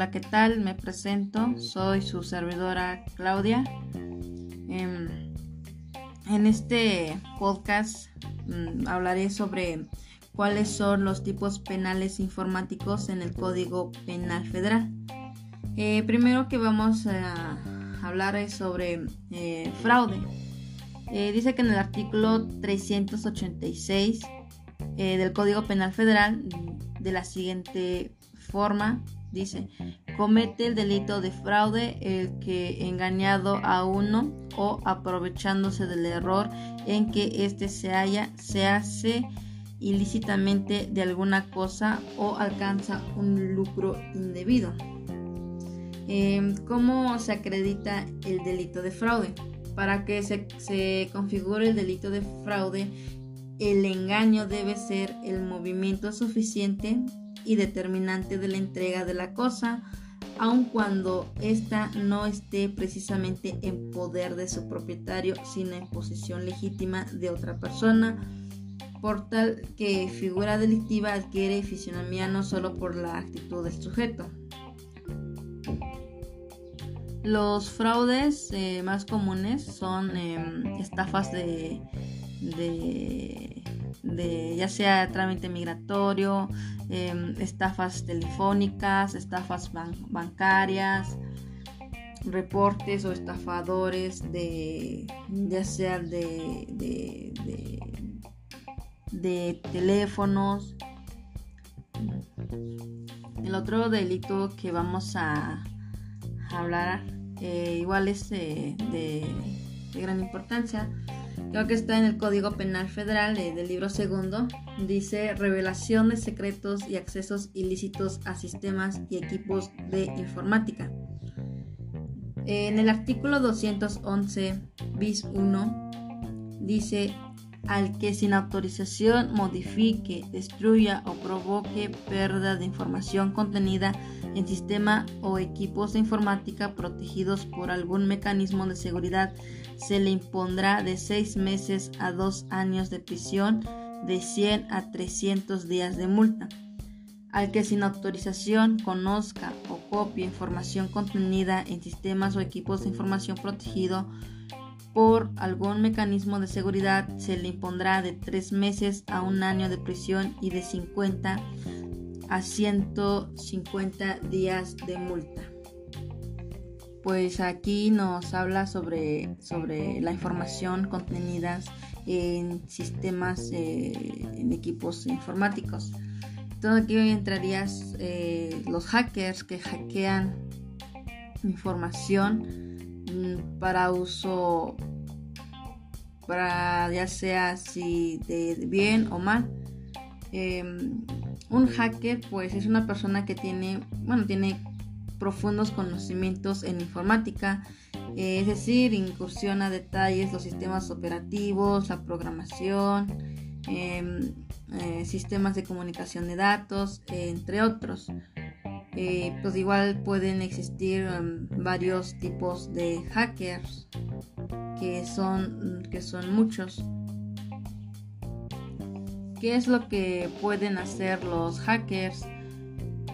Hola, ¿qué tal? Me presento, soy su servidora Claudia. Em, en este podcast mm, hablaré sobre cuáles son los tipos penales informáticos en el Código Penal Federal. Eh, primero que vamos a hablar es sobre eh, fraude. Eh, dice que en el artículo 386 del Código Penal Federal de la siguiente forma dice, comete el delito de fraude el que engañado a uno o aprovechándose del error en que éste se halla, se hace ilícitamente de alguna cosa o alcanza un lucro indebido. Em, ¿Cómo se acredita el delito de fraude? Para que se, se configure el delito de fraude, el engaño debe ser el movimiento suficiente y determinante de la entrega de la cosa, aun cuando ésta no esté precisamente en poder de su propietario, sino en posición legítima de otra persona, por tal que figura delictiva adquiere fisionomía no solo por la actitud del sujeto. Los fraudes eh, más comunes son em, estafas de, de, de, ya sea trámite migratorio, Em, estafas telefónicas, estafas bancarias, reportes o estafadores de ya sea de, de, teléfonos. El otro delito que vamos a hablar eh, igual es de, de gran importancia Creo que está en el Código Penal Federal del libro segundo. Dice revelación de secretos y accesos ilícitos a sistemas y equipos de informática. En el artículo 211 bis 1 dice al que sin autorización modifique, destruya o provoque pérdida de información contenida en sistema o equipos de informática protegidos por algún mecanismo de seguridad, se le impondrá de seis meses a dos años de prisión, de 100 a 300 días de multa. Al que sin autorización conozca o copie información contenida en sistemas o equipos de información protegido por algún mecanismo de seguridad, se le impondrá de tres meses a un año de prisión y de 50 a 150 días de multa. Pues aquí nos habla sobre, sobre la información contenida en sistemas, eh, en equipos informáticos. Entonces aquí entrarías eh, los hackers que hackean información para uso, para ya sea si de bien o mal. Em, un hacker pues es una persona que tiene, bueno, tiene profundos conocimientos en informática, es decir, incursiona detalles los sistemas operativos, la programación, em, eh, sistemas de comunicación de datos, entre otros. Eh, pues igual pueden existir em, varios tipos de hackers que son, que son muchos. ¿Qué es lo que pueden hacer los hackers?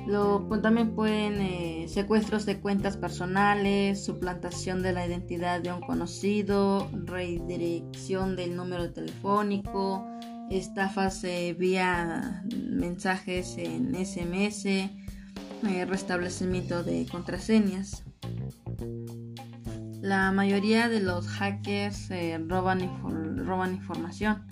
Lo, pues, también pueden eh, secuestros de cuentas personales, suplantación de la identidad de un conocido, redirección del número telefónico, estafas eh, vía mensajes en SMS, eh, restablecimiento de contraseñas. La mayoría de los hackers roban, roban información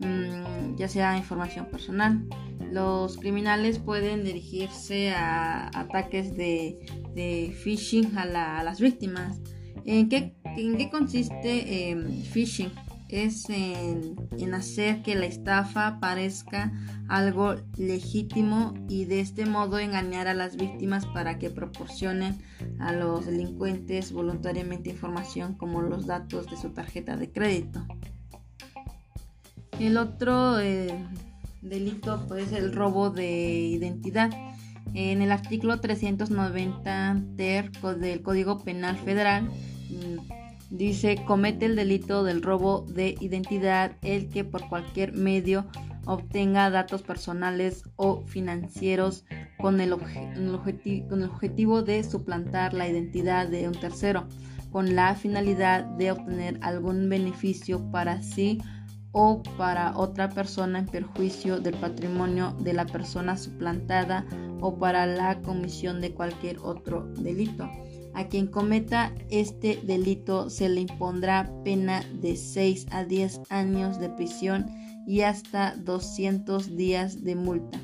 Mm, ya sea información personal. Los criminales pueden dirigirse a ataques de, phishing a, las víctimas. ¿En qué, en qué consiste em, phishing? Es en, en, hacer que la estafa parezca algo legítimo y de este modo engañar a las víctimas para que proporcionen a los delincuentes voluntariamente información como los datos de su tarjeta de crédito. El otro eh, delito pues, es el robo de identidad. En el artículo 390 ter del Código Penal Federal mm, dice comete el delito del robo de identidad el que por cualquier medio obtenga datos personales o financieros con el, objetivo de suplantar la identidad de un tercero, con la finalidad de obtener algún beneficio para sí o para otra persona en perjuicio del patrimonio de la persona suplantada o para la comisión de cualquier otro delito. A quien cometa este delito se le impondrá pena de 6 a 10 años de prisión y hasta 200 días de multa,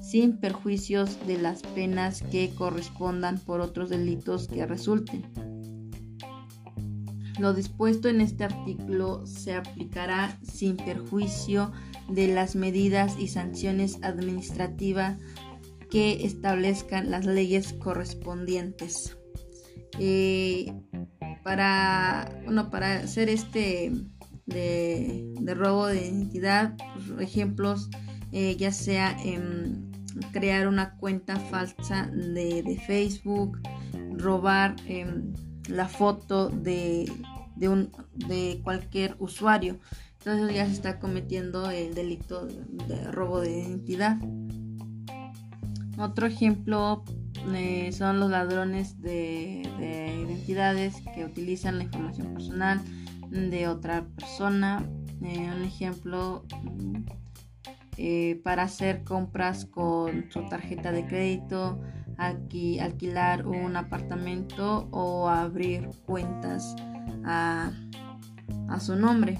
sin perjuicios de las penas que correspondan por otros delitos que resulten. Lo dispuesto en este artículo se aplicará sin perjuicio de las medidas y sanciones administrativas que establezcan las leyes correspondientes. Eh, para, bueno, para hacer este de, robo de identidad, pues, ejemplos eh, ya sea crear una cuenta falsa de, Facebook, robar em, la foto de, de, un, de cualquier usuario. Entonces ya se está cometiendo el delito de robo de identidad. Otro ejemplo son los ladrones de, identidades que utilizan la información personal de otra persona. Eh, un ejemplo eh, para hacer compras con su tarjeta de crédito, aquí, alquilar un apartamento o abrir cuentas a, a su nombre.